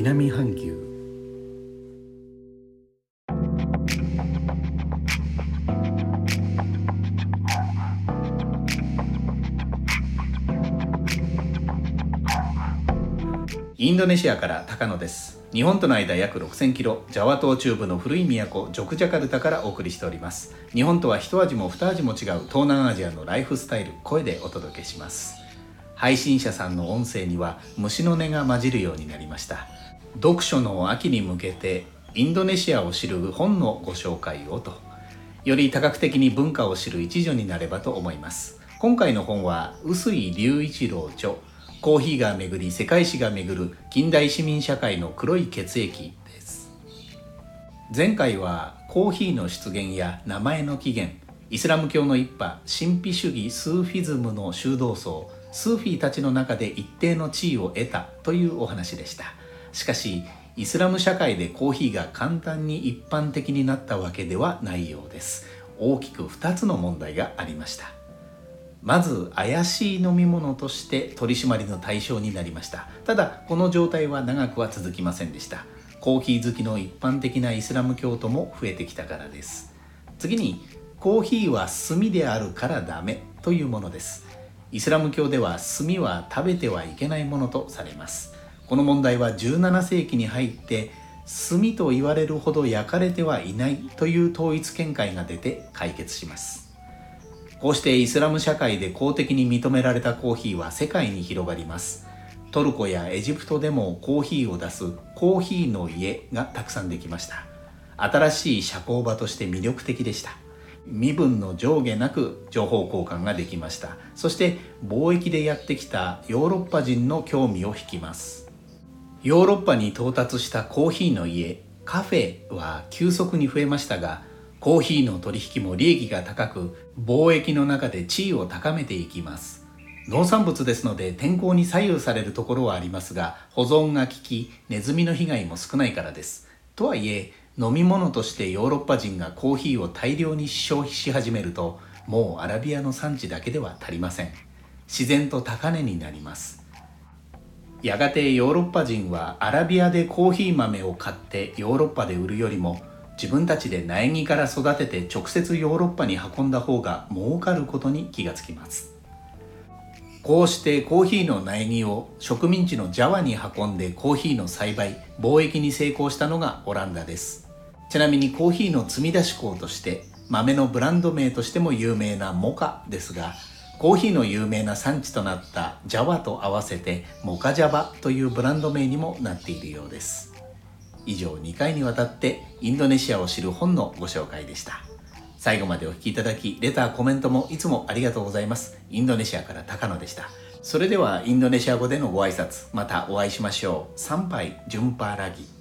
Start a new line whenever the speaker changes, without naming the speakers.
南半球。インドネシアから高野です。日本との間約6000キロジャワ島中部の古い都ジョクジャカルタからお送りしております。日本とは一味も二味も違う東南アジアのライフスタイル声でお届けします。配信者さんの音声には虫の音が混じるようになりました。読書の秋に向けてインドネシアを知る本のご紹介をとより多角的に文化を知る一助になればと思います。今回の本は臼井隆一郎著コーヒーが巡り世界史が巡る近代市民社会の黒い血液です。前回はコーヒーの出現や名前の起源イスラム教の一派神秘主義スーフィズムの修道僧スーフィーたちの中で一定の地位を得たというお話でした。しかしイスラム社会でコーヒーが簡単に一般的になったわけではないようです。大きく2つの問題がありました。まず怪しい飲み物として取り締まりの対象になりました。ただこの状態は長くは続きませんでした。コーヒー好きの一般的なイスラム教徒も増えてきたからです。次にコーヒーは炭であるからダメというものです。イスラム教では炭は食べてはいけないものとされます。この問題は17世紀に入って炭と言われるほど焼かれてはいないという統一見解が出て解決します。こうしてイスラム社会で公的に認められたコーヒーは世界に広がります。トルコやエジプトでもコーヒーを出すコーヒーの家がたくさんできました。新しい社交場として魅力的でした。身分の上下なく情報交換ができました。そして貿易でやってきたヨーロッパ人の興味を引きます。ヨーロッパに到達したコーヒーの家カフェは急速に増えましたがコーヒーの取引も利益が高く貿易の中で地位を高めていきます。農産物ですので天候に左右されるところはありますが保存が効きネズミの被害も少ないからです。とはいえ飲み物としてヨーロッパ人がコーヒーを大量に消費し始めるともうアラビアの産地だけでは足りません。自然と高値になります。やがてヨーロッパ人はアラビアでコーヒー豆を買ってヨーロッパで売るよりも自分たちで苗木から育てて直接ヨーロッパに運んだ方が儲かることに気がつきます。こうしてコーヒーの苗木を植民地のジャワに運んでコーヒーの栽培貿易に成功したのがオランダです。ちなみにコーヒーの積み出し港として豆のブランド名としても有名なモカですがコーヒーの有名な産地となったジャワと合わせてモカジャバというブランド名にもなっているようです。以上2回にわたってインドネシアを知る本のご紹介でした。最後までお聴きいただきレターコメントもいつもありがとうございます。インドネシアから高野でした。それではインドネシア語でのご挨拶またお会いしましょう。参拝ジュンパーラギ。